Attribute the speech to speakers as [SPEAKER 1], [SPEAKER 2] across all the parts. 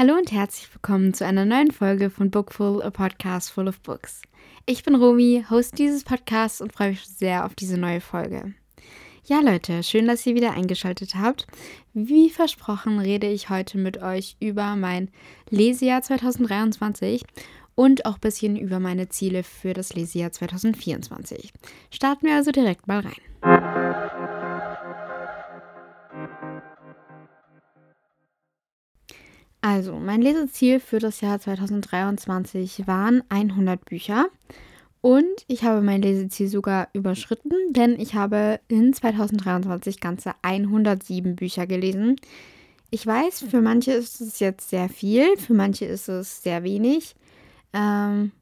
[SPEAKER 1] Hallo und herzlich willkommen zu einer neuen Folge von Bookful, a Podcast full of books. Ich bin Romi, Host dieses Podcasts und freue mich sehr auf diese neue Folge. Ja, Leute, schön, dass ihr wieder eingeschaltet habt. Wie versprochen rede ich heute mit euch über mein Lesejahr 2023 und auch ein bisschen über meine Ziele für das Lesejahr 2024. Starten wir also direkt mal rein. Also, mein Leseziel für das Jahr 2023 waren 100 Bücher. Und ich habe mein Leseziel sogar überschritten, denn ich habe in 2023 ganze 107 Bücher gelesen. Ich weiß, für manche ist es jetzt sehr viel, für manche ist es sehr wenig. Ähm,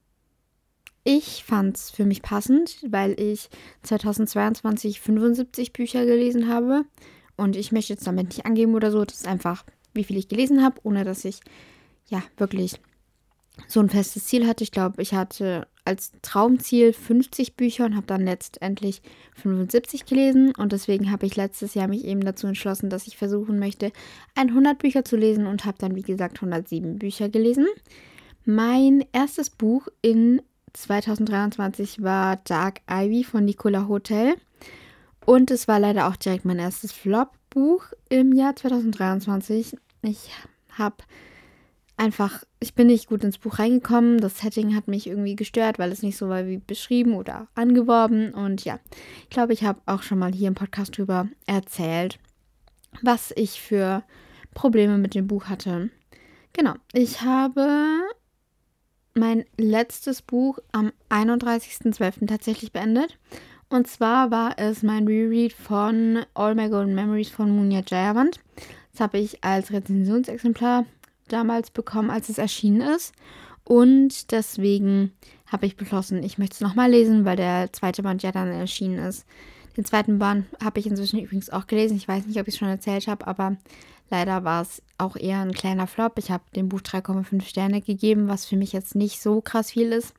[SPEAKER 1] ich fand es für mich passend, weil ich 2022 75 Bücher gelesen habe. Und ich möchte jetzt damit nicht angeben oder so. Das ist einfach wie viel ich gelesen habe, ohne dass ich ja wirklich so ein festes Ziel hatte. Ich glaube, ich hatte als Traumziel 50 Bücher und habe dann letztendlich 75 gelesen. Und deswegen habe ich letztes Jahr mich eben dazu entschlossen, dass ich versuchen möchte, 100 Bücher zu lesen und habe dann, wie gesagt, 107 Bücher gelesen. Mein erstes Buch in 2023 war Dark Ivy von Nicola Hotel. Und es war leider auch direkt mein erstes Flop-Buch im Jahr 2023. Ich habe einfach, ich bin nicht gut ins Buch reingekommen. Das Setting hat mich irgendwie gestört, weil es nicht so war wie beschrieben oder angeworben. Und ja, ich glaube, ich habe auch schon mal hier im Podcast drüber erzählt, was ich für Probleme mit dem Buch hatte. Genau, ich habe mein letztes Buch am 31.12. tatsächlich beendet. Und zwar war es mein Reread von All My Golden Memories von Munya Jayavant. Das habe ich als Rezensionsexemplar damals bekommen, als es erschienen ist. Und deswegen habe ich beschlossen, ich möchte es nochmal lesen, weil der zweite Band ja dann erschienen ist. Den zweiten Band habe ich inzwischen übrigens auch gelesen. Ich weiß nicht, ob ich es schon erzählt habe, aber leider war es auch eher ein kleiner Flop. Ich habe dem Buch 3,5 Sterne gegeben, was für mich jetzt nicht so krass viel ist,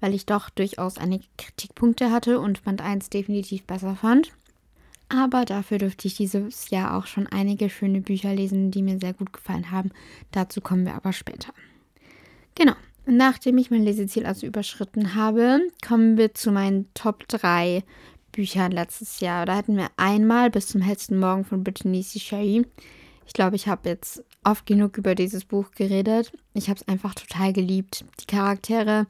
[SPEAKER 1] weil ich doch durchaus einige Kritikpunkte hatte und Band 1 definitiv besser fand. Aber dafür durfte ich dieses Jahr auch schon einige schöne Bücher lesen, die mir sehr gut gefallen haben. Dazu kommen wir aber später. Genau. Nachdem ich mein Leseziel also überschritten habe, kommen wir zu meinen Top 3 Büchern letztes Jahr. Da hatten wir einmal bis zum hellsten Morgen von Brittany. Sherry. Ich glaube, ich habe jetzt oft genug über dieses Buch geredet. Ich habe es einfach total geliebt. Die Charaktere,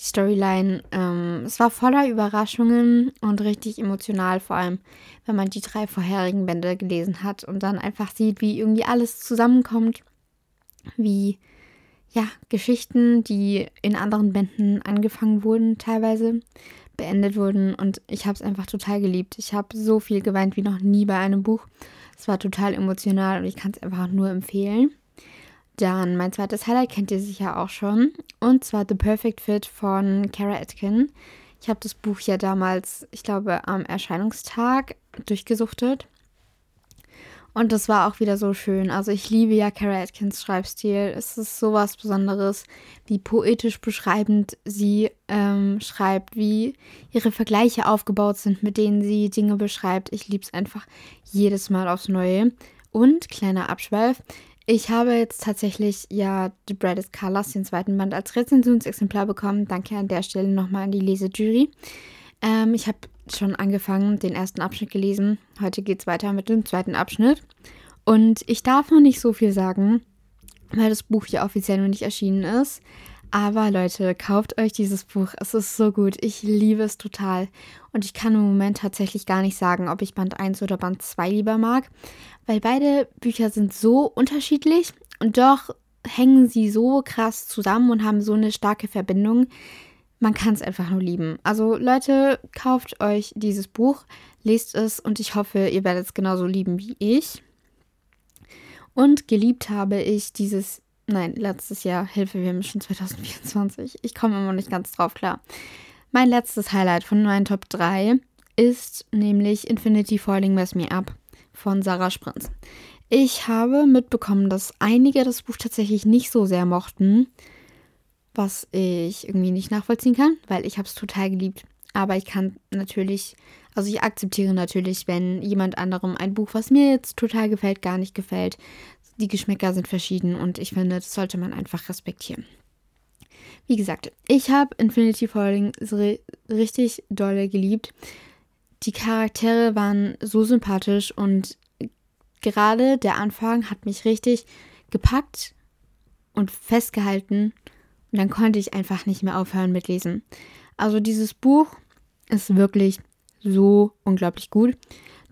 [SPEAKER 1] die Storyline. Ähm, es war voller Überraschungen und richtig emotional, vor allem wenn man die drei vorherigen Bände gelesen hat und dann einfach sieht, wie irgendwie alles zusammenkommt, wie ja, Geschichten, die in anderen Bänden angefangen wurden, teilweise beendet wurden und ich habe es einfach total geliebt. Ich habe so viel geweint wie noch nie bei einem Buch. Es war total emotional und ich kann es einfach nur empfehlen. Dann mein zweites Highlight kennt ihr sicher auch schon. Und zwar The Perfect Fit von Kara Atkin. Ich habe das Buch ja damals, ich glaube, am Erscheinungstag durchgesuchtet. Und das war auch wieder so schön. Also ich liebe ja Kara Atkins Schreibstil. Es ist sowas Besonderes, wie poetisch beschreibend sie ähm, schreibt, wie ihre Vergleiche aufgebaut sind, mit denen sie Dinge beschreibt. Ich liebe es einfach jedes Mal aufs Neue. Und kleiner Abschweif, ich habe jetzt tatsächlich ja The Brightest Colors, den zweiten Band, als Rezensionsexemplar bekommen. Danke an der Stelle nochmal an die Lesejury. Ähm, ich habe schon angefangen, den ersten Abschnitt gelesen. Heute geht es weiter mit dem zweiten Abschnitt. Und ich darf noch nicht so viel sagen, weil das Buch ja offiziell noch nicht erschienen ist. Aber Leute, kauft euch dieses Buch. Es ist so gut. Ich liebe es total. Und ich kann im Moment tatsächlich gar nicht sagen, ob ich Band 1 oder Band 2 lieber mag, weil beide Bücher sind so unterschiedlich und doch hängen sie so krass zusammen und haben so eine starke Verbindung. Man kann es einfach nur lieben. Also Leute, kauft euch dieses Buch, lest es und ich hoffe, ihr werdet es genauso lieben wie ich. Und geliebt habe ich dieses Nein, letztes Jahr. Hilfe, wir haben schon 2024. Ich komme immer nicht ganz drauf klar. Mein letztes Highlight von meinen Top 3 ist nämlich Infinity Falling Mess Me Up von Sarah Sprinz. Ich habe mitbekommen, dass einige das Buch tatsächlich nicht so sehr mochten, was ich irgendwie nicht nachvollziehen kann, weil ich habe es total geliebt. Aber ich kann natürlich, also ich akzeptiere natürlich, wenn jemand anderem ein Buch, was mir jetzt total gefällt, gar nicht gefällt. Die Geschmäcker sind verschieden und ich finde, das sollte man einfach respektieren. Wie gesagt, ich habe Infinity Falling richtig dolle geliebt. Die Charaktere waren so sympathisch und gerade der Anfang hat mich richtig gepackt und festgehalten. Und dann konnte ich einfach nicht mehr aufhören mit Lesen. Also dieses Buch ist wirklich so unglaublich gut.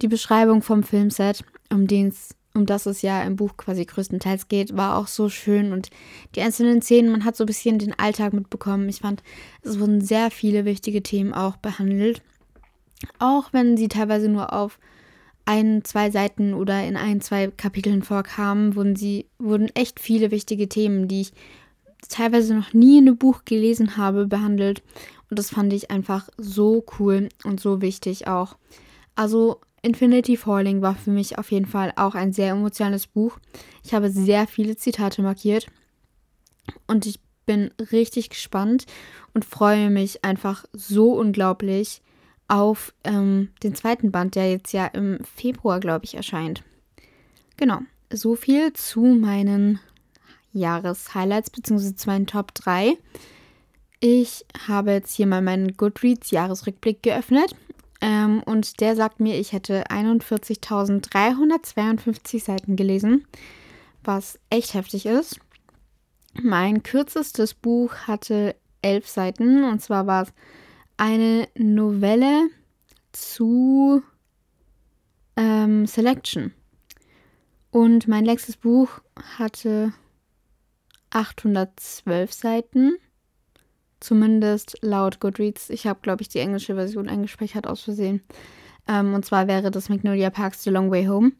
[SPEAKER 1] Die Beschreibung vom Filmset, um den es um das es ja im Buch quasi größtenteils geht, war auch so schön und die einzelnen Szenen, man hat so ein bisschen den Alltag mitbekommen. Ich fand, es wurden sehr viele wichtige Themen auch behandelt. Auch wenn sie teilweise nur auf ein, zwei Seiten oder in ein, zwei Kapiteln vorkamen, wurden sie, wurden echt viele wichtige Themen, die ich teilweise noch nie in einem Buch gelesen habe, behandelt. Und das fand ich einfach so cool und so wichtig auch. Also Infinity Falling war für mich auf jeden Fall auch ein sehr emotionales Buch. Ich habe sehr viele Zitate markiert und ich bin richtig gespannt und freue mich einfach so unglaublich auf ähm, den zweiten Band, der jetzt ja im Februar, glaube ich, erscheint. Genau, so viel zu meinen Jahreshighlights bzw. zu meinen Top 3. Ich habe jetzt hier mal meinen Goodreads Jahresrückblick geöffnet ähm, und der sagt mir, ich hätte 41.352 Seiten gelesen, was echt heftig ist. Mein kürzestes Buch hatte elf Seiten und zwar war es eine Novelle zu ähm, Selection. Und mein letztes Buch hatte 812 Seiten. Zumindest laut Goodreads. Ich habe, glaube ich, die englische Version eingespeichert aus Versehen. Ähm, und zwar wäre das Magnolia Parks The Long Way Home.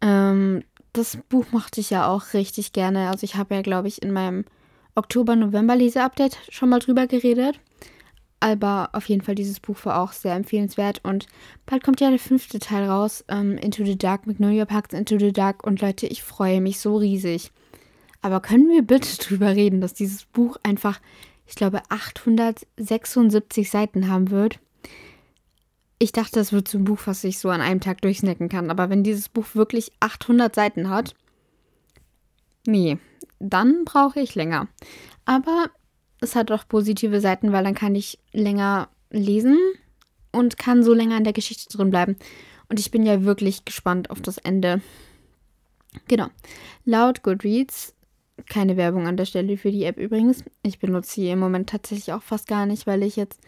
[SPEAKER 1] Ähm, das Buch mochte ich ja auch richtig gerne. Also ich habe ja, glaube ich, in meinem Oktober-November-Lese-Update schon mal drüber geredet. Aber auf jeden Fall, dieses Buch war auch sehr empfehlenswert. Und bald kommt ja der fünfte Teil raus. Ähm, Into the Dark, Magnolia Parks Into the Dark. Und Leute, ich freue mich so riesig. Aber können wir bitte drüber reden, dass dieses Buch einfach ich glaube, 876 Seiten haben wird. Ich dachte, das wird so ein Buch, was ich so an einem Tag durchsnacken kann. Aber wenn dieses Buch wirklich 800 Seiten hat, nee, dann brauche ich länger. Aber es hat auch positive Seiten, weil dann kann ich länger lesen und kann so länger in der Geschichte drin bleiben. Und ich bin ja wirklich gespannt auf das Ende. Genau. Laut Goodreads keine Werbung an der Stelle für die App übrigens. Ich benutze sie im Moment tatsächlich auch fast gar nicht, weil ich jetzt,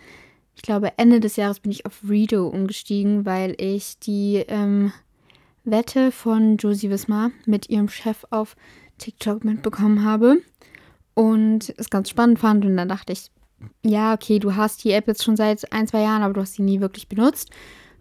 [SPEAKER 1] ich glaube, Ende des Jahres bin ich auf Redo umgestiegen, weil ich die ähm, Wette von Josie Wismar mit ihrem Chef auf TikTok mitbekommen habe und es ganz spannend fand. Und dann dachte ich, ja, okay, du hast die App jetzt schon seit ein, zwei Jahren, aber du hast sie nie wirklich benutzt.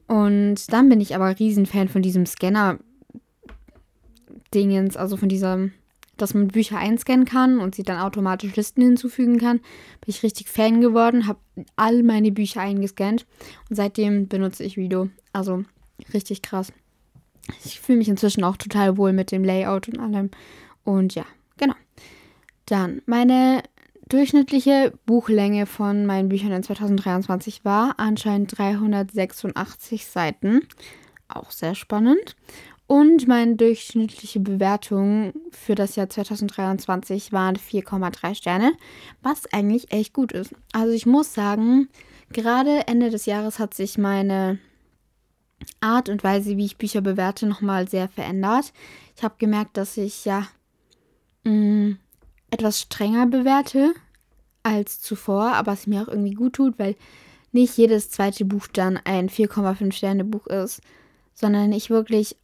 [SPEAKER 1] Und dann bin ich aber Riesenfan von diesem Scanner-Dingens, also von diesem dass man Bücher einscannen kann und sie dann automatisch Listen hinzufügen kann. Bin ich richtig Fan geworden, habe all meine Bücher eingescannt und seitdem benutze ich Video. Also richtig krass. Ich fühle mich inzwischen auch total wohl mit dem Layout und allem. Und ja, genau. Dann meine durchschnittliche Buchlänge von meinen Büchern in 2023 war anscheinend 386 Seiten. Auch sehr spannend. Und meine durchschnittliche Bewertung für das Jahr 2023 waren 4,3 Sterne, was eigentlich echt gut ist. Also ich muss sagen, gerade Ende des Jahres hat sich meine Art und Weise, wie ich Bücher bewerte, nochmal sehr verändert. Ich habe gemerkt, dass ich ja mh, mm, etwas strenger bewerte als zuvor, aber es mir auch irgendwie gut tut, weil nicht jedes zweite Buch dann ein 4,5 Sterne Buch ist, sondern ich wirklich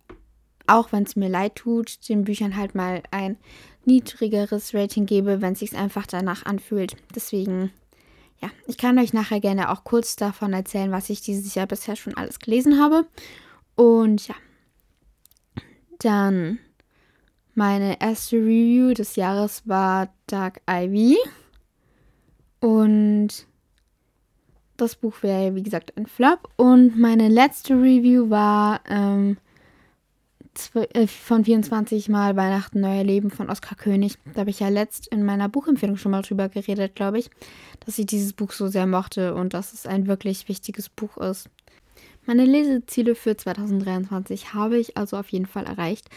[SPEAKER 1] auch wenn es mir leid tut, den Büchern halt mal ein niedrigeres Rating gebe, wenn es sich einfach danach anfühlt. Deswegen, ja, ich kann euch nachher gerne auch kurz davon erzählen, was ich dieses Jahr bisher schon alles gelesen habe. Und ja, dann meine erste Review des Jahres war Dark Ivy. Und das Buch wäre, wie gesagt, ein Flop. Und meine letzte Review war ähm, äh, von 24 Mal Weihnachten Neuer Leben von Oskar König. Da habe ich ja letzt in meiner Buchempfehlung schon mal drüber geredet, glaube ich, dass ich dieses Buch so sehr mochte und dass es ein wirklich wichtiges Buch ist. Meine Leseziele für 2023 habe ich also auf jeden Fall erreicht.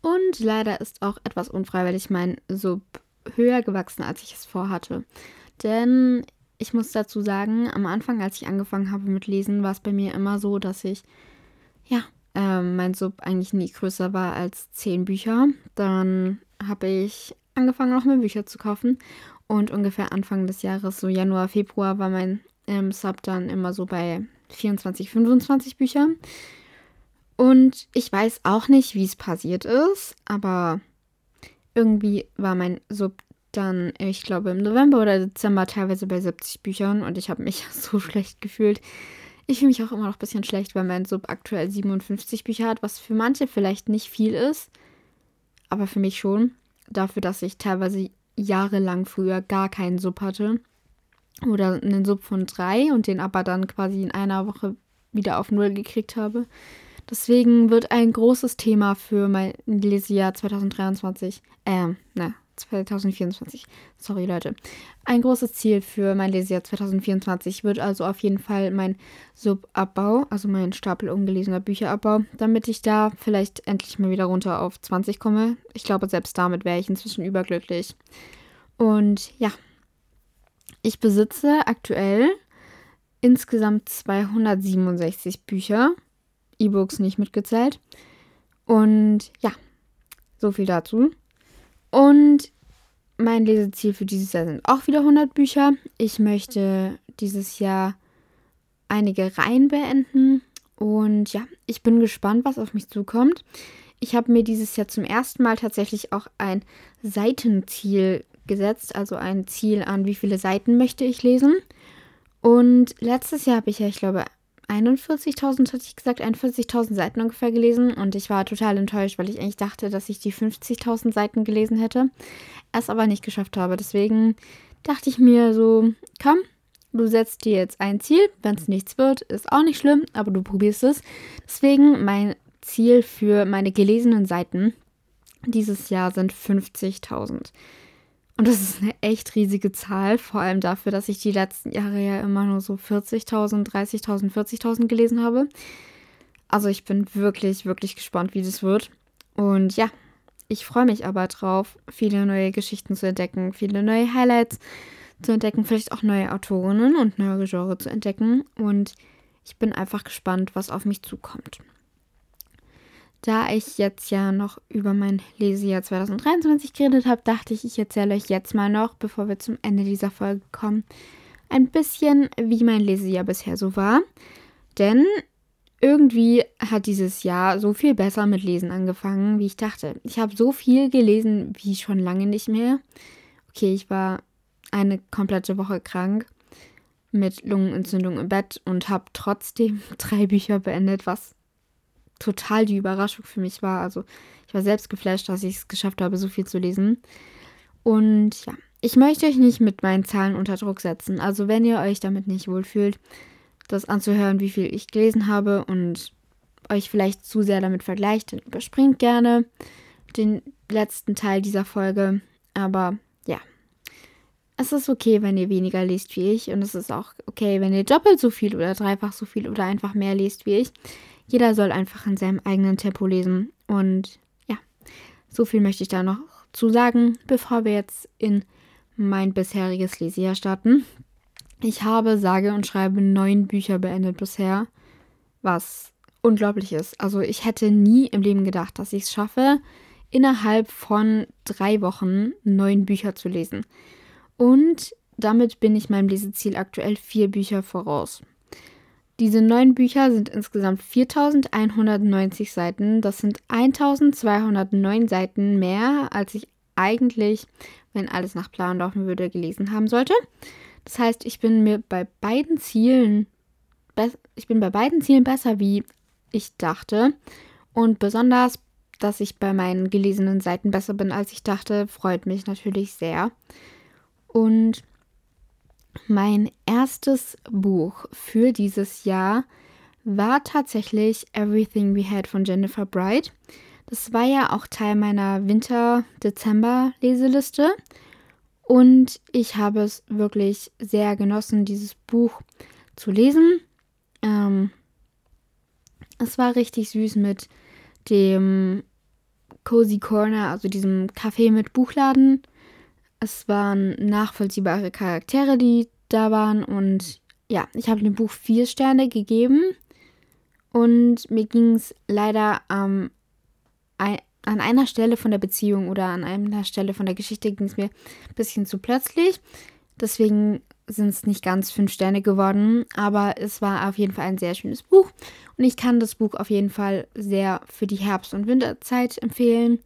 [SPEAKER 1] Und leider ist auch etwas unfreiwillig mein Sub höher gewachsen, als ich es vorhatte. Denn ich muss dazu sagen, am Anfang, als ich angefangen habe mit Lesen, war es bei mir immer so, dass ich, ja, äh, mein Sub eigentlich nie größer war als zehn Bücher. Dann habe ich angefangen, noch mehr Bücher zu kaufen. Und ungefähr Anfang des Jahres, so Januar, Februar, war mein ähm, Sub dann immer so bei 24, 25 Büchern. Und ich weiß auch nicht, wie es passiert ist, aber irgendwie war mein Sub dann, ich glaube, im November oder Dezember teilweise bei 70 Büchern und ich habe mich so schlecht gefühlt. Ich fühle mich auch immer noch ein bisschen schlecht, weil mein Sub aktuell 57 Bücher hat, was für manche vielleicht nicht viel ist, aber für mich schon. Dafür, dass ich teilweise jahrelang früher gar keinen Sub hatte oder einen Sub von drei und den aber dann quasi in einer Woche wieder auf Null gekriegt habe. Deswegen wird ein großes Thema für mein Lesejahr 2023, äh, ne, 2024. Sorry, Leute. Ein großes Ziel für mein Lesejahr 2024 wird also auf jeden Fall mein Subabbau, also mein Stapel ungelesener Bücherabbau, damit ich da vielleicht endlich mal wieder runter auf 20 komme. Ich glaube, selbst damit wäre ich inzwischen überglücklich. Und ja, ich besitze aktuell insgesamt 267 Bücher, E-Books nicht mitgezählt. Und ja, so viel dazu. Und mein Leseziel für dieses Jahr sind auch wieder 100 Bücher. Ich möchte dieses Jahr einige Reihen beenden. Und ja, ich bin gespannt, was auf mich zukommt. Ich habe mir dieses Jahr zum ersten Mal tatsächlich auch ein Seitenziel gesetzt, also ein Ziel an, wie viele Seiten möchte ich lesen. Und letztes Jahr habe ich ja, ich glaube, 41.000, hatte ich gesagt, 41.000 Seiten ungefähr gelesen und ich war total enttäuscht, weil ich eigentlich dachte, dass ich die 50.000 Seiten gelesen hätte, es aber nicht geschafft habe. Deswegen dachte ich mir so, komm, du setzt dir jetzt ein Ziel, wenn es nichts wird, ist auch nicht schlimm, aber du probierst es. Deswegen mein Ziel für meine gelesenen Seiten dieses Jahr sind 50.000. Und das ist eine echt riesige Zahl, vor allem dafür, dass ich die letzten Jahre ja immer nur so 40.000, 30.000, 40.000 gelesen habe. Also ich bin wirklich, wirklich gespannt, wie das wird. Und ja, ich freue mich aber drauf, viele neue Geschichten zu entdecken, viele neue Highlights zu entdecken, vielleicht auch neue Autorinnen und neue Genre zu entdecken. Und ich bin einfach gespannt, was auf mich zukommt. Da ich jetzt ja noch über mein Lesejahr 2023 geredet habe, dachte ich, ich erzähle euch jetzt mal noch, bevor wir zum Ende dieser Folge kommen, ein bisschen, wie mein Lesejahr bisher so war. Denn irgendwie hat dieses Jahr so viel besser mit Lesen angefangen, wie ich dachte. Ich habe so viel gelesen wie schon lange nicht mehr. Okay, ich war eine komplette Woche krank mit Lungenentzündung im Bett und habe trotzdem drei Bücher beendet, was total die Überraschung für mich war. Also ich war selbst geflasht, dass ich es geschafft habe, so viel zu lesen. Und ja, ich möchte euch nicht mit meinen Zahlen unter Druck setzen. Also wenn ihr euch damit nicht wohlfühlt, das anzuhören, wie viel ich gelesen habe und euch vielleicht zu sehr damit vergleicht, dann überspringt gerne den letzten Teil dieser Folge. Aber ja, es ist okay, wenn ihr weniger lest wie ich. Und es ist auch okay, wenn ihr doppelt so viel oder dreifach so viel oder einfach mehr lest wie ich. Jeder soll einfach in seinem eigenen Tempo lesen. Und ja, so viel möchte ich da noch zu sagen, bevor wir jetzt in mein bisheriges Lesejahr starten. Ich habe sage und schreibe neun Bücher beendet bisher, was unglaublich ist. Also ich hätte nie im Leben gedacht, dass ich es schaffe, innerhalb von drei Wochen neun Bücher zu lesen. Und damit bin ich meinem Leseziel aktuell vier Bücher voraus. Diese neun Bücher sind insgesamt 4190 Seiten. Das sind 1209 Seiten mehr, als ich eigentlich, wenn alles nach Plan laufen würde, gelesen haben sollte. Das heißt, ich bin mir bei beiden Zielen ich bin bei beiden Zielen besser, wie ich dachte. Und besonders, dass ich bei meinen gelesenen Seiten besser bin, als ich dachte, freut mich natürlich sehr. Und mein erstes Buch für dieses Jahr war tatsächlich Everything We Had von Jennifer Bright. Das war ja auch Teil meiner Winter-Dezember-Leseliste. Und ich habe es wirklich sehr genossen, dieses Buch zu lesen. Ähm, es war richtig süß mit dem Cozy Corner, also diesem Café mit Buchladen. Es waren nachvollziehbare Charaktere, die da waren. Und ja, ich habe dem Buch vier Sterne gegeben. Und mir ging es leider ähm, an einer Stelle von der Beziehung oder an einer Stelle von der Geschichte ging es mir ein bisschen zu plötzlich. Deswegen sind es nicht ganz fünf Sterne geworden, aber es war auf jeden Fall ein sehr schönes Buch und ich kann das Buch auf jeden Fall sehr für die Herbst- und Winterzeit empfehlen.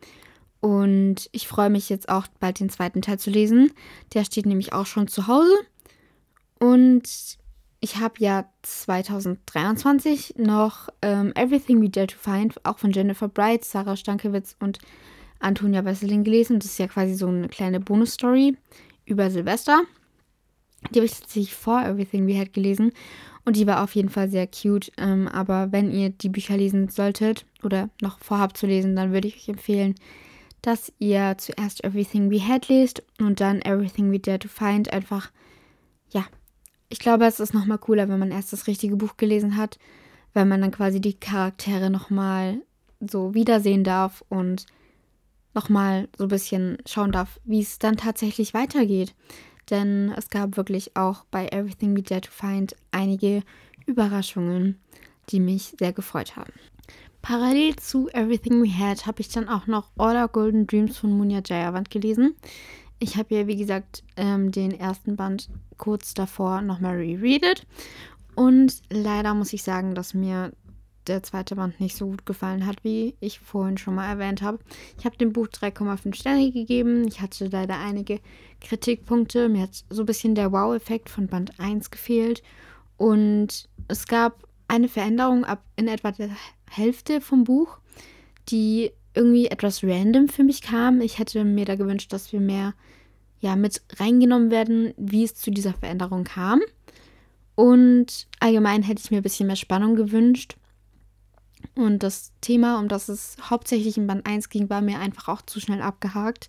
[SPEAKER 1] Und ich freue mich jetzt auch bald den zweiten Teil zu lesen. Der steht nämlich auch schon zu Hause. Und ich habe ja 2023 noch ähm, Everything We Dare to Find, auch von Jennifer Bright, Sarah Stankiewicz und Antonia Wesseling gelesen. Das ist ja quasi so eine kleine Bonus-Story über Silvester. Die habe ich tatsächlich vor Everything We Had gelesen und die war auf jeden Fall sehr cute. Ähm, aber wenn ihr die Bücher lesen solltet oder noch vorhabt zu lesen, dann würde ich euch empfehlen, dass ihr zuerst Everything We Had lest und dann Everything We Dare to Find. Einfach, ja, ich glaube, es ist nochmal cooler, wenn man erst das richtige Buch gelesen hat, weil man dann quasi die Charaktere nochmal so wiedersehen darf und nochmal so ein bisschen schauen darf, wie es dann tatsächlich weitergeht. Denn es gab wirklich auch bei Everything We Dare to Find einige Überraschungen, die mich sehr gefreut haben. Parallel zu Everything We Had habe ich dann auch noch All Our Golden Dreams von Munya Jayawant gelesen. Ich habe ja, wie gesagt, ähm, den ersten Band kurz davor nochmal rereadet. Und leider muss ich sagen, dass mir der zweite Band nicht so gut gefallen hat, wie ich vorhin schon mal erwähnt habe. Ich habe dem Buch 3,5 Sterne gegeben. Ich hatte leider einige Kritikpunkte. Mir hat so ein bisschen der Wow-Effekt von Band 1 gefehlt. Und es gab eine Veränderung ab in etwa der Hälfte vom Buch, die irgendwie etwas random für mich kam. Ich hätte mir da gewünscht, dass wir mehr ja, mit reingenommen werden, wie es zu dieser Veränderung kam. Und allgemein hätte ich mir ein bisschen mehr Spannung gewünscht. Und das Thema, um das es hauptsächlich in Band 1 ging, war mir einfach auch zu schnell abgehakt.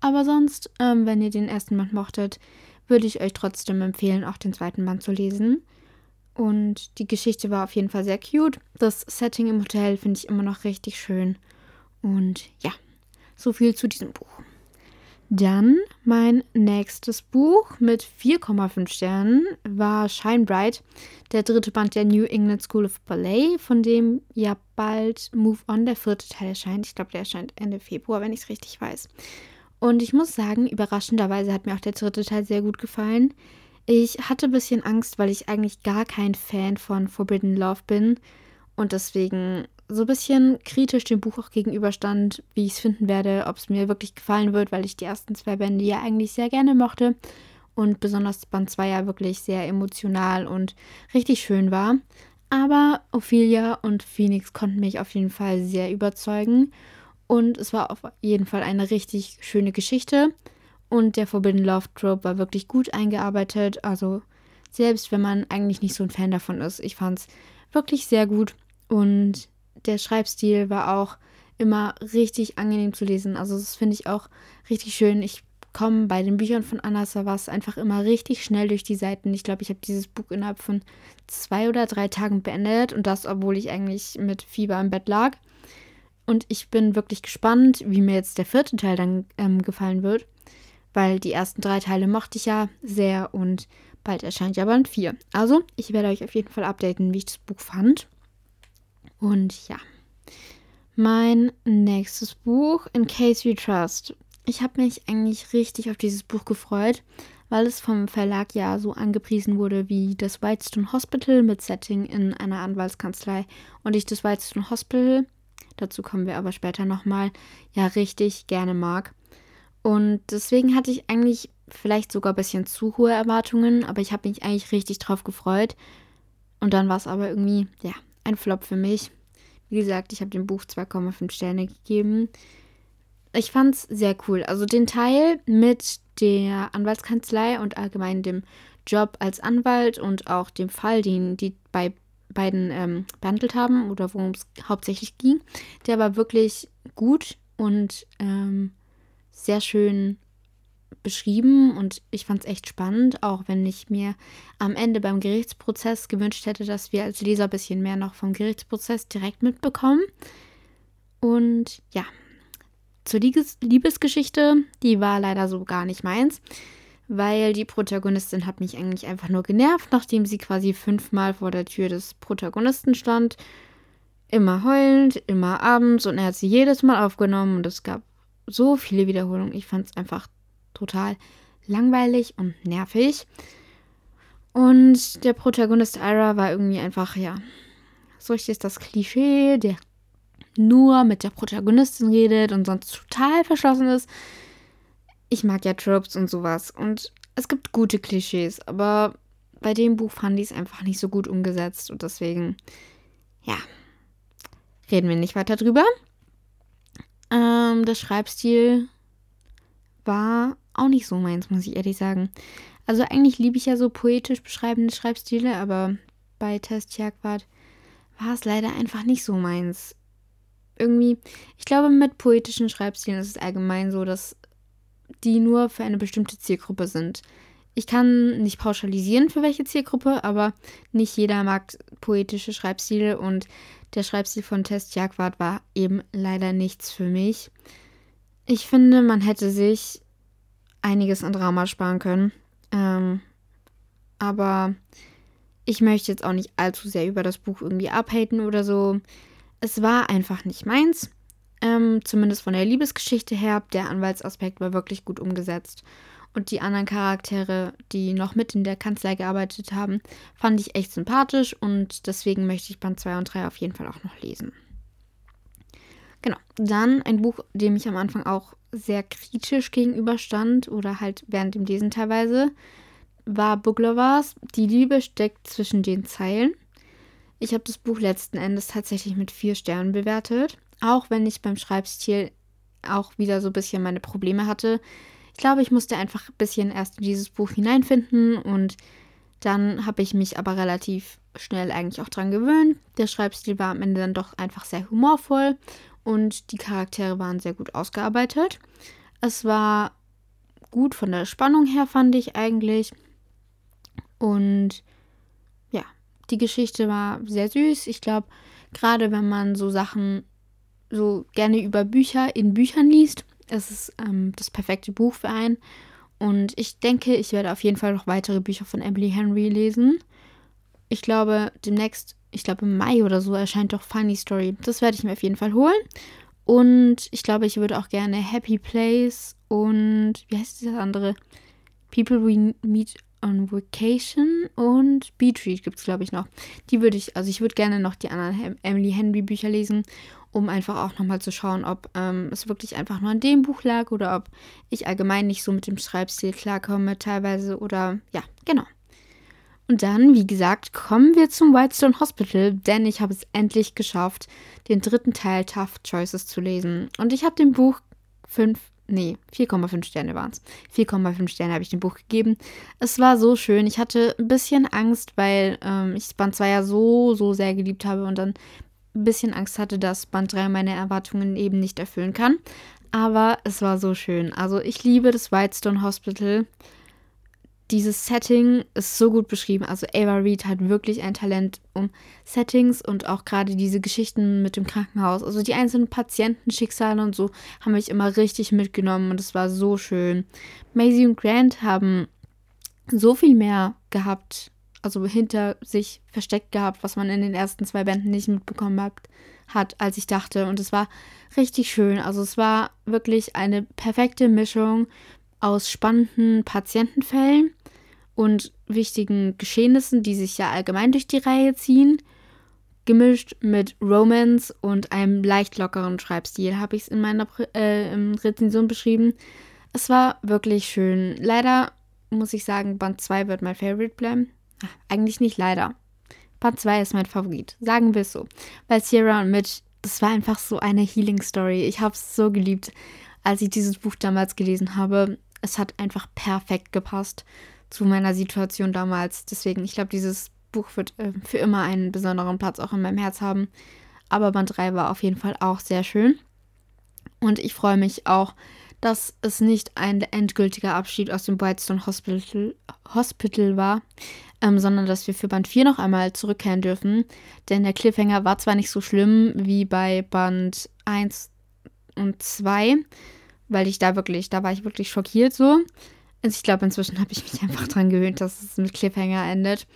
[SPEAKER 1] Aber sonst, ähm, wenn ihr den ersten Band mochtet, würde ich euch trotzdem empfehlen, auch den zweiten Band zu lesen. Und die Geschichte war auf jeden Fall sehr cute. Das Setting im Hotel finde ich immer noch richtig schön. Und ja, so viel zu diesem Buch. Dann mein nächstes Buch mit 4,5 Sternen war Shine Bright, der dritte Band der New England School of Ballet, von dem ja bald Move On, der vierte Teil erscheint. Ich glaube, der erscheint Ende Februar, wenn ich es richtig weiß. Und ich muss sagen, überraschenderweise hat mir auch der dritte Teil sehr gut gefallen. Ich hatte ein bisschen Angst, weil ich eigentlich gar kein Fan von Forbidden Love bin und deswegen so ein bisschen kritisch dem Buch auch gegenüberstand, wie ich es finden werde, ob es mir wirklich gefallen wird, weil ich die ersten zwei Bände ja eigentlich sehr gerne mochte und besonders Band 2 ja wirklich sehr emotional und richtig schön war. Aber Ophelia und Phoenix konnten mich auf jeden Fall sehr überzeugen und es war auf jeden Fall eine richtig schöne Geschichte und der Forbidden Love Trope war wirklich gut eingearbeitet, also selbst wenn man eigentlich nicht so ein Fan davon ist, ich fand es wirklich sehr gut und der Schreibstil war auch immer richtig angenehm zu lesen. Also das finde ich auch richtig schön. Ich komme bei den Büchern von Anna Savas einfach immer richtig schnell durch die Seiten. Ich glaube, ich habe dieses Buch innerhalb von zwei oder drei Tagen beendet und das, obwohl ich eigentlich mit Fieber im Bett lag. Und ich bin wirklich gespannt, wie mir jetzt der vierte Teil dann ähm, gefallen wird, weil die ersten drei Teile mochte ich ja sehr und bald erscheint ja Band 4. Also, ich werde euch auf jeden Fall updaten, wie ich das Buch fand. Und ja, mein nächstes Buch, In Case We Trust. Ich habe mich eigentlich richtig auf dieses Buch gefreut, weil es vom Verlag ja so angepriesen wurde wie das Whitestone Hospital mit Setting in einer Anwaltskanzlei und ich das Whitestone Hospital, dazu kommen wir aber später nochmal, ja richtig gerne mag. Und deswegen hatte ich eigentlich vielleicht sogar ein bisschen zu hohe Erwartungen, aber ich habe mich eigentlich richtig drauf gefreut. Und dann war es aber irgendwie, ja, ein Flop für mich. Wie gesagt, ich habe dem Buch 2,5 Sterne gegeben. Ich fand es sehr cool. Also den Teil mit der Anwaltskanzlei und allgemein dem Job als Anwalt und auch dem Fall, den die bei beiden ähm, behandelt haben oder worum es hauptsächlich ging. Der war wirklich gut und ähm, sehr schön beschrieben und ich fand es echt spannend, auch wenn ich mir am Ende beim Gerichtsprozess gewünscht hätte, dass wir als Leser ein bisschen mehr noch vom Gerichtsprozess direkt mitbekommen. Und ja, zur Liebesgeschichte, die war leider so gar nicht meins, weil die Protagonistin hat mich eigentlich einfach nur genervt, nachdem sie quasi fünfmal vor der Tür des Protagonisten stand. Immer heulend, immer abends und er hat sie jedes Mal aufgenommen und es gab so viele Wiederholungen. Ich fand es einfach total langweilig und nervig. Und der Protagonist Ira war irgendwie einfach, ja, so richtig ist das Klischee, der nur mit der Protagonistin redet und sonst total verschlossen ist. Ich mag ja Tropes und sowas. Und es gibt gute Klischees, aber bei dem Buch fand ich es einfach nicht so gut umgesetzt. Und deswegen, ja, reden wir nicht weiter drüber. Ähm, der Schreibstil war auch nicht so meins, muss ich ehrlich sagen. Also eigentlich liebe ich ja so poetisch beschreibende Schreibstile, aber bei Test Jagdwart war es leider einfach nicht so meins irgendwie, ich glaube, mit poetischen Schreibstilen ist es allgemein so, dass die nur für eine bestimmte Zielgruppe sind. Ich kann nicht pauschalisieren, für welche Zielgruppe, aber nicht jeder mag poetische Schreibstile und der Schreibstil von Test Jagwart war eben leider nichts für mich. Ich finde, man hätte sich einiges an Drama sparen können. Ähm, aber ich möchte jetzt auch nicht allzu sehr über das Buch irgendwie abhaten oder so es war einfach nicht meins. Ähm, zumindest von der Liebesgeschichte her. Der Anwaltsaspekt war wirklich gut umgesetzt. Und die anderen Charaktere, die noch mit in der Kanzlei gearbeitet haben, fand ich echt sympathisch und deswegen möchte ich Band 2 und 3 auf jeden Fall auch noch lesen. Genau, dann ein Buch, dem ich am Anfang auch sehr kritisch gegenüberstand oder halt während dem Lesen teilweise, war Buglovers. Die Liebe steckt zwischen den Zeilen. Ich habe das Buch letzten Endes tatsächlich mit vier Sternen bewertet, auch wenn ich beim Schreibstil auch wieder so ein bisschen meine Probleme hatte. Ich glaube, ich musste einfach ein bisschen erst in dieses Buch hineinfinden und dann habe ich mich aber relativ schnell eigentlich auch dran gewöhnt. Der Schreibstil war am Ende dann doch einfach sehr humorvoll und die Charaktere waren sehr gut ausgearbeitet. Es war gut von der Spannung her, fand ich eigentlich. Und die Geschichte war sehr süß. Ich glaube, gerade wenn man so Sachen so gerne über Bücher in Büchern liest, ist es ähm, das perfekte Buch für einen. Und ich denke, ich werde auf jeden Fall noch weitere Bücher von Emily Henry lesen. Ich glaube, demnächst, ich glaube im Mai oder so, erscheint doch Funny Story. Das werde ich mir auf jeden Fall holen. Und ich glaube, ich würde auch gerne Happy Place und wie heißt das andere? People We Meet on Vacation und Beat Read gibt es, glaube ich, noch. Die würde ich, also ich würde gerne noch die anderen Emily Henry Bücher lesen, um einfach auch nochmal zu schauen, ob ähm, es wirklich einfach nur an dem Buch lag oder ob ich allgemein nicht so mit dem Schreibstil klarkomme, teilweise oder ja, genau. Und dann, wie gesagt, kommen wir zum Whitestone Hospital, denn ich habe es endlich geschafft, den dritten Teil Tough Choices zu lesen. Und ich habe dem Buch fünf nee, 4,5 Sterne waren es. 4,5 Sterne habe ich dem Buch gegeben. Es war so schön. Ich hatte ein bisschen Angst, weil ähm, ich Band 2 ja so, so sehr geliebt habe und dann ein bisschen Angst hatte, dass Band 3 meine Erwartungen eben nicht erfüllen kann. Aber es war so schön. Also ich liebe das Whitestone Hospital dieses Setting ist so gut beschrieben. Also Ava Reed hat wirklich ein Talent um Settings und auch gerade diese Geschichten mit dem Krankenhaus. Also die einzelnen Patientenschicksale und so haben mich immer richtig mitgenommen und es war so schön. Maisie und Grant haben so viel mehr gehabt, also hinter sich versteckt gehabt, was man in den ersten zwei Bänden nicht mitbekommen hat, hat als ich dachte. Und es war richtig schön. Also es war wirklich eine perfekte Mischung aus spannenden Patientenfällen und wichtigen Geschehnissen, die sich ja allgemein durch die Reihe ziehen, gemischt mit Romance und einem leicht lockeren Schreibstil, habe ich es in meiner äh, Rezension beschrieben. Es war wirklich schön. Leider muss ich sagen, Band 2 wird mein Favorite bleiben. Ach, eigentlich nicht leider. Band 2 ist mein Favorit, sagen wir es so. Weil Sierra und Mitch, das war einfach so eine Healing Story. Ich habe es so geliebt, als ich dieses Buch damals gelesen habe es hat einfach perfekt gepasst zu meiner Situation damals. Deswegen, ich glaube, dieses Buch wird äh, für immer einen besonderen Platz auch in meinem Herz haben. Aber Band 3 war auf jeden Fall auch sehr schön. Und ich freue mich auch, dass es nicht ein endgültiger Abschied aus dem Whitestone Hospital, Hospital war, ähm, sondern dass wir für Band 4 noch einmal zurückkehren dürfen. Denn der Cliffhanger war zwar nicht so schlimm wie bei Band 1 und 2, weil ich da wirklich, da war ich wirklich schockiert so. Also ich glaube, inzwischen habe ich mich einfach dran gewöhnt, dass es mit Cliffhanger endet.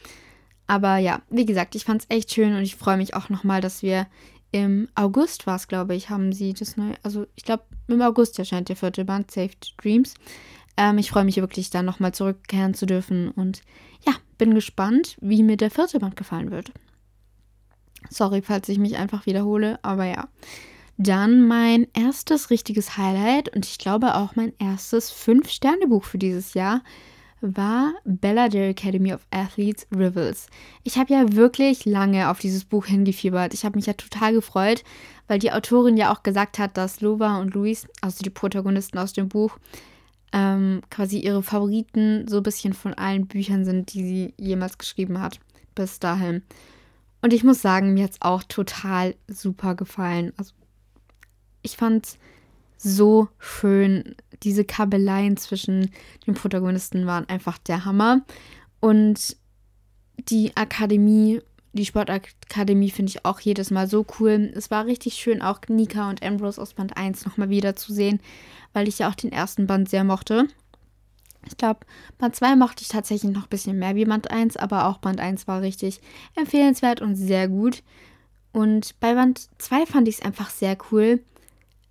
[SPEAKER 1] Aber ja, wie gesagt, ich fand es echt schön und ich freue mich auch nochmal, dass wir im August war es, glaube ich, haben sie das neue, also ich glaube, im August erscheint der vierte Band, Saved Dreams. Ähm, ich freue mich wirklich, da nochmal zurückkehren zu dürfen und ja, bin gespannt, wie mir der vierte Band gefallen wird. Sorry, falls ich mich einfach wiederhole, aber ja. Dann mein erstes richtiges Highlight und ich glaube auch mein erstes Fünf-Sterne-Buch für dieses Jahr war Belladere Academy of Athletes Rivals. Ich habe ja wirklich lange auf dieses Buch hingefiebert. Ich habe mich ja total gefreut, weil die Autorin ja auch gesagt hat, dass Lova und Luis, also die Protagonisten aus dem Buch, ähm, quasi ihre Favoriten so ein bisschen von allen Büchern sind, die sie jemals geschrieben hat. Bis dahin. Und ich muss sagen, mir hat es auch total super gefallen. Also, ich fand es so schön. Diese Kabeleien zwischen den Protagonisten waren einfach der Hammer. Und die Akademie, die Sportakademie finde ich auch jedes Mal so cool. Es war richtig schön, auch Nika und Ambrose aus Band 1 nochmal wieder zu sehen, weil ich ja auch den ersten Band sehr mochte. Ich glaube, Band 2 mochte ich tatsächlich noch ein bisschen mehr wie Band 1, aber auch Band 1 war richtig empfehlenswert und sehr gut. Und bei Band 2 fand ich es einfach sehr cool,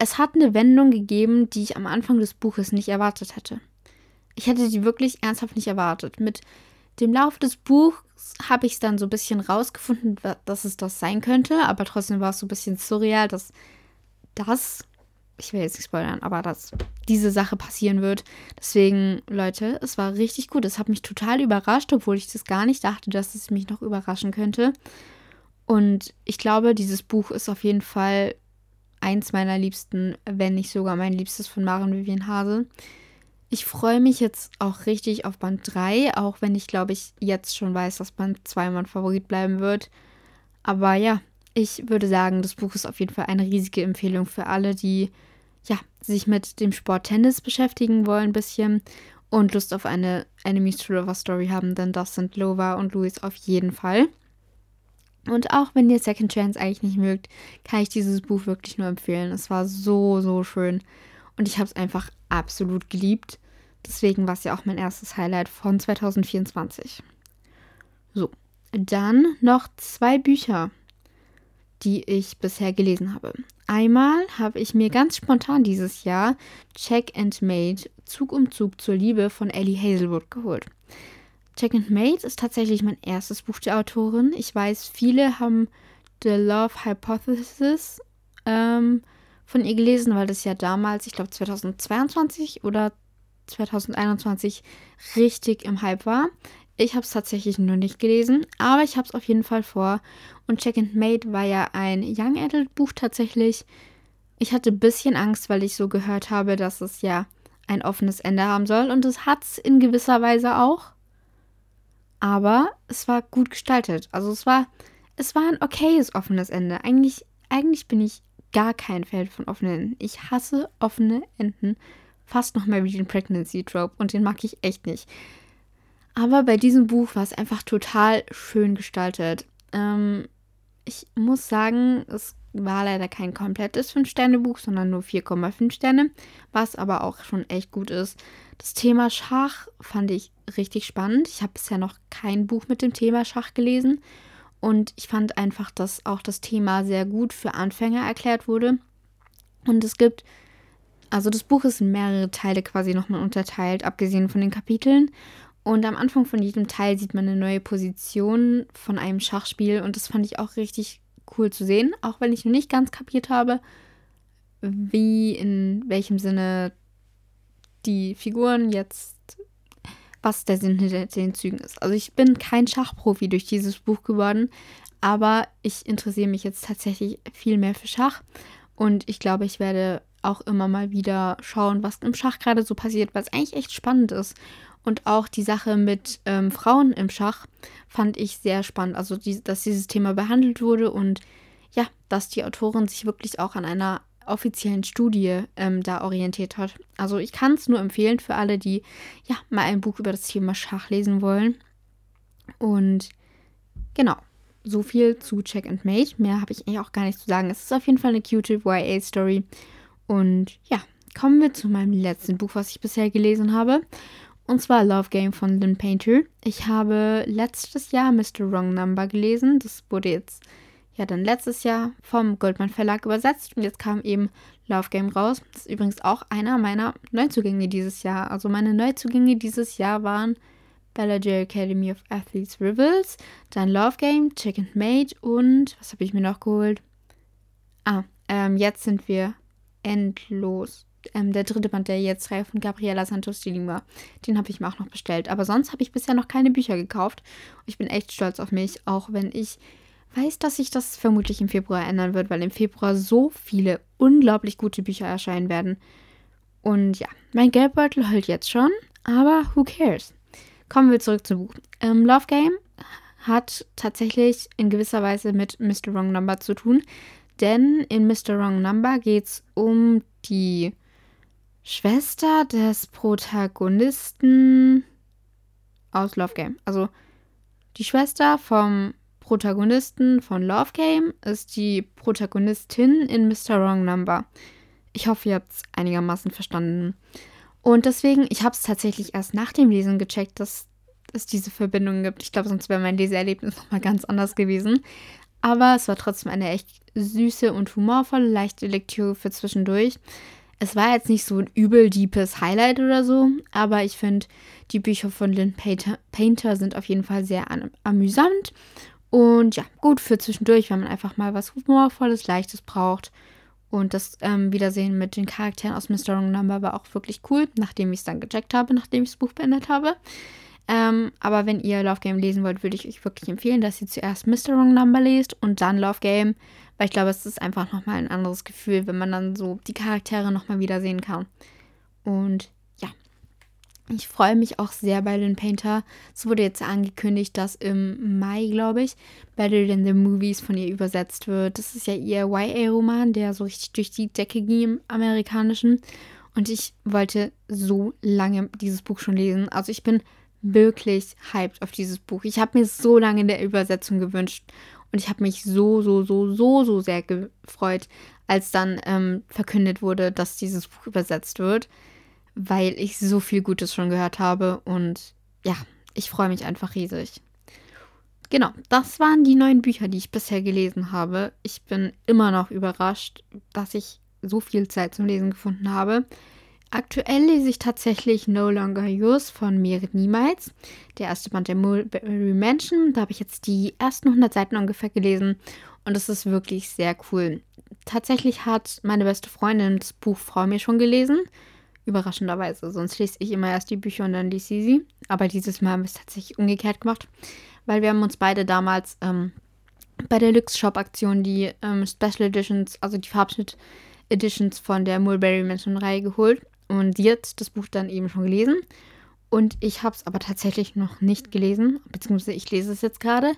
[SPEAKER 1] es hat eine Wendung gegeben, die ich am Anfang des Buches nicht erwartet hätte. Ich hätte die wirklich ernsthaft nicht erwartet. Mit dem Lauf des Buchs habe ich es dann so ein bisschen rausgefunden, dass es das sein könnte, aber trotzdem war es so ein bisschen surreal, dass das, ich will jetzt nicht spoilern, aber dass diese Sache passieren wird. Deswegen, Leute, es war richtig gut. Es hat mich total überrascht, obwohl ich das gar nicht dachte, dass es mich noch überraschen könnte. Und ich glaube, dieses Buch ist auf jeden Fall eins meiner liebsten, wenn nicht sogar mein liebstes von Maren Vivian Hase. Ich freue mich jetzt auch richtig auf Band 3, auch wenn ich glaube ich jetzt schon weiß, dass Band 2 mein Favorit bleiben wird. Aber ja, ich würde sagen, das Buch ist auf jeden Fall eine riesige Empfehlung für alle, die ja, sich mit dem Sport Tennis beschäftigen wollen ein bisschen und Lust auf eine Enemies to Lover Story haben, denn das sind Lova und Louis auf jeden Fall. Und auch wenn ihr Second Chance eigentlich nicht mögt, kann ich dieses Buch wirklich nur empfehlen. Es war so, so schön. Und ich habe es einfach absolut geliebt. Deswegen war es ja auch mein erstes Highlight von 2024. So, dann noch zwei Bücher, die ich bisher gelesen habe. Einmal habe ich mir ganz spontan dieses Jahr Check and Made Zug um Zug zur Liebe von Ellie Hazelwood geholt. Check and Mate ist tatsächlich mein erstes Buch der Autorin. Ich weiß, viele haben The Love Hypothesis ähm, von ihr gelesen, weil das ja damals, ich glaube 2022 oder 2021 richtig im Hype war. Ich habe es tatsächlich noch nicht gelesen, aber ich habe es auf jeden Fall vor. Und Check and Mate war ja ein Young Adult Buch tatsächlich. Ich hatte ein bisschen Angst, weil ich so gehört habe, dass es ja ein offenes Ende haben soll. Und es hat es in gewisser Weise auch aber es war gut gestaltet. Also es war, es war ein okayes offenes Ende. Eigentlich, eigentlich bin ich gar kein Fan von offenen Enden. Ich hasse offene Enden fast noch mehr wie den Pregnancy Trope und den mag ich echt nicht. Aber bei diesem Buch war es einfach total schön gestaltet. Ähm, ich muss sagen, es war leider kein komplettes 5-Sterne-Buch, sondern nur 4,5 Sterne, was aber auch schon echt gut ist. Das Thema Schach fand ich richtig spannend. Ich habe bisher noch kein Buch mit dem Thema Schach gelesen und ich fand einfach, dass auch das Thema sehr gut für Anfänger erklärt wurde. Und es gibt, also das Buch ist in mehrere Teile quasi nochmal unterteilt, abgesehen von den Kapiteln. Und am Anfang von jedem Teil sieht man eine neue Position von einem Schachspiel und das fand ich auch richtig cool zu sehen, auch wenn ich noch nicht ganz kapiert habe, wie in welchem Sinne die Figuren jetzt, was der Sinn hinter den Zügen ist. Also ich bin kein Schachprofi durch dieses Buch geworden, aber ich interessiere mich jetzt tatsächlich viel mehr für Schach und ich glaube, ich werde auch immer mal wieder schauen, was im Schach gerade so passiert, was eigentlich echt spannend ist. Und auch die Sache mit ähm, Frauen im Schach fand ich sehr spannend. Also, die, dass dieses Thema behandelt wurde und ja, dass die Autorin sich wirklich auch an einer offiziellen Studie ähm, da orientiert hat. Also ich kann es nur empfehlen für alle, die ja mal ein Buch über das Thema Schach lesen wollen. Und genau, so viel zu Check and Mate. Mehr habe ich eigentlich auch gar nicht zu sagen. Es ist auf jeden Fall eine cute YA-Story. Und ja, kommen wir zu meinem letzten Buch, was ich bisher gelesen habe. Und zwar Love Game von Lynn Painter. Ich habe letztes Jahr Mr. Wrong Number gelesen. Das wurde jetzt ja dann letztes Jahr vom Goldman Verlag übersetzt. Und jetzt kam eben Love Game raus. Das ist übrigens auch einer meiner Neuzugänge dieses Jahr. Also meine Neuzugänge dieses Jahr waren Bella J Academy of Athletes Rivals, dann Love Game, Chicken Made und was habe ich mir noch geholt? Ah, ähm, jetzt sind wir endlos. Ähm, der dritte Band der jetzt Reihe von Gabriela Santos de Lima. Den habe ich mir auch noch bestellt. Aber sonst habe ich bisher noch keine Bücher gekauft. Ich bin echt stolz auf mich, auch wenn ich weiß, dass sich das vermutlich im Februar ändern wird, weil im Februar so viele unglaublich gute Bücher erscheinen werden. Und ja, mein Geldbeutel heult jetzt schon, aber who cares? Kommen wir zurück zum Buch. Ähm, Love Game hat tatsächlich in gewisser Weise mit Mr. Wrong Number zu tun, denn in Mr. Wrong Number geht es um die Schwester des Protagonisten aus Love Game. Also die Schwester vom Protagonisten von Love Game ist die Protagonistin in Mr. Wrong Number. Ich hoffe, ihr habt es einigermaßen verstanden. Und deswegen, ich habe es tatsächlich erst nach dem Lesen gecheckt, dass es diese Verbindung gibt. Ich glaube, sonst wäre mein Leseerlebnis nochmal ganz anders gewesen. Aber es war trotzdem eine echt süße und humorvolle, leichte Lektüre für zwischendurch. Es war jetzt nicht so ein übel deepes Highlight oder so, aber ich finde, die Bücher von Lynn Painter, Painter sind auf jeden Fall sehr amüsant und ja, gut für zwischendurch, wenn man einfach mal was humorvolles, leichtes braucht. Und das ähm, Wiedersehen mit den Charakteren aus Mr. Wrong Number war auch wirklich cool, nachdem ich es dann gecheckt habe, nachdem ich das Buch beendet habe. Ähm, aber wenn ihr Love Game lesen wollt, würde ich euch wirklich empfehlen, dass ihr zuerst Mr. Wrong Number lest und dann Love Game, weil ich glaube, es ist einfach nochmal ein anderes Gefühl, wenn man dann so die Charaktere nochmal wiedersehen kann. Und ich freue mich auch sehr bei den Painter. Es wurde jetzt angekündigt, dass im Mai, glaube ich, Better Than the Movies von ihr übersetzt wird. Das ist ja ihr YA-Roman, der so richtig durch die Decke ging im amerikanischen. Und ich wollte so lange dieses Buch schon lesen. Also ich bin wirklich hyped auf dieses Buch. Ich habe mir so lange in der Übersetzung gewünscht. Und ich habe mich so, so, so, so, so sehr gefreut, als dann ähm, verkündet wurde, dass dieses Buch übersetzt wird weil ich so viel Gutes schon gehört habe und ja, ich freue mich einfach riesig. Genau, das waren die neuen Bücher, die ich bisher gelesen habe. Ich bin immer noch überrascht, dass ich so viel Zeit zum Lesen gefunden habe. Aktuell lese ich tatsächlich No Longer Yours von Merit Niemals. Der erste Band der Mulberry Mansion. Da habe ich jetzt die ersten 100 Seiten ungefähr gelesen und es ist wirklich sehr cool. Tatsächlich hat meine beste Freundin das Buch Frau mir schon gelesen Überraschenderweise. Sonst lese ich immer erst die Bücher und dann liest sie. Aber dieses Mal haben wir es tatsächlich umgekehrt gemacht, weil wir haben uns beide damals ähm, bei der Lux Shop Aktion die ähm, Special Editions, also die Farbschnitt Editions von der Mulberry Mansion Reihe geholt. Und hat das Buch dann eben schon gelesen. Und ich habe es aber tatsächlich noch nicht gelesen, beziehungsweise ich lese es jetzt gerade.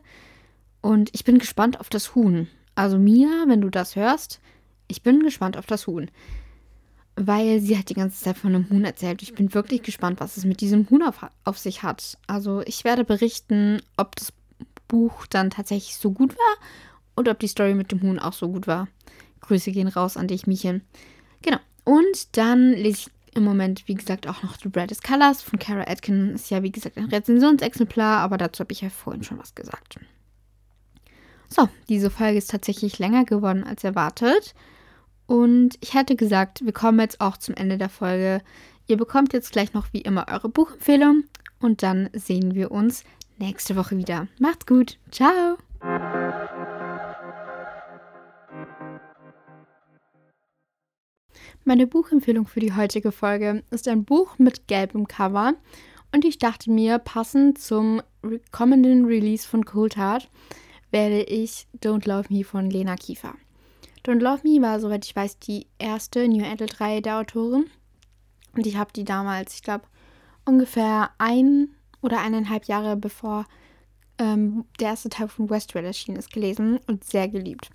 [SPEAKER 1] Und ich bin gespannt auf das Huhn. Also Mia, wenn du das hörst, ich bin gespannt auf das Huhn weil sie hat die ganze Zeit von einem Huhn erzählt. Ich bin wirklich gespannt, was es mit diesem Huhn auf, auf sich hat. Also ich werde berichten, ob das Buch dann tatsächlich so gut war und ob die Story mit dem Huhn auch so gut war. Grüße gehen raus an dich, Miechen. Genau. Und dann lese ich im Moment, wie gesagt, auch noch The Brightest Colors von Kara Atkin. Ist ja, wie gesagt, ein Rezensionsexemplar, aber dazu habe ich ja vorhin schon was gesagt. So, diese Folge ist tatsächlich länger geworden als erwartet. Und ich hätte gesagt, wir kommen jetzt auch zum Ende der Folge. Ihr bekommt jetzt gleich noch wie immer eure Buchempfehlung und dann sehen wir uns nächste Woche wieder. Macht's gut. Ciao. Meine Buchempfehlung für die heutige Folge ist ein Buch mit gelbem Cover und ich dachte mir, passend zum kommenden Release von Cold Heart werde ich Don't Love Me von Lena Kiefer. Don't Love Me war, soweit ich weiß, die erste New Adult-Reihe der Autorin. Und ich habe die damals, ich glaube, ungefähr ein oder eineinhalb Jahre bevor ähm, der erste Teil von Westworld erschienen ist, gelesen und sehr geliebt.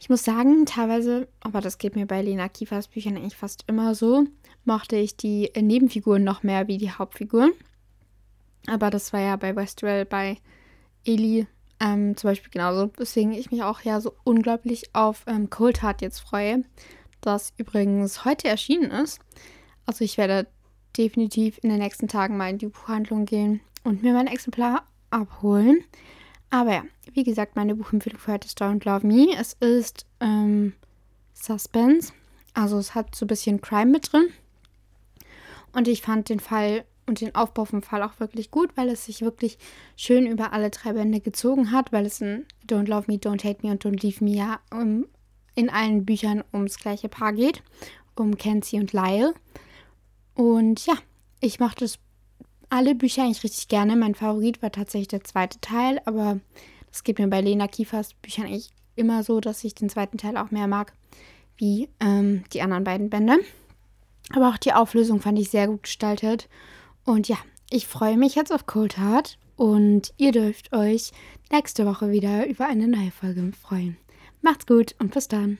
[SPEAKER 1] Ich muss sagen, teilweise, aber das geht mir bei Lena Kiefers Büchern eigentlich fast immer so, mochte ich die Nebenfiguren noch mehr wie die Hauptfiguren. Aber das war ja bei Westworld bei Eli ähm, zum Beispiel genauso. Deswegen ich mich auch ja so unglaublich auf ähm, Cold Heart jetzt freue, das übrigens heute erschienen ist. Also ich werde definitiv in den nächsten Tagen mal in die Buchhandlung gehen und mir mein Exemplar abholen. Aber ja, wie gesagt, meine Buchempfehlung für heute ist Don't Love Me. Es ist ähm, Suspense. Also es hat so ein bisschen Crime mit drin. Und ich fand den Fall und den Aufbau vom Fall auch wirklich gut, weil es sich wirklich schön über alle drei Bände gezogen hat, weil es in Don't Love Me, Don't Hate Me und Don't Leave Me ja um, in allen Büchern ums gleiche Paar geht, um Kenzie und Lyle. Und ja, ich mochte alle Bücher eigentlich richtig gerne. Mein Favorit war tatsächlich der zweite Teil, aber das geht mir bei Lena Kiefers Büchern eigentlich immer so, dass ich den zweiten Teil auch mehr mag wie ähm, die anderen beiden Bände. Aber auch die Auflösung fand ich sehr gut gestaltet. Und ja, ich freue mich jetzt auf Cold Heart und ihr dürft euch nächste Woche wieder über eine neue Folge freuen. Macht's gut und bis dann.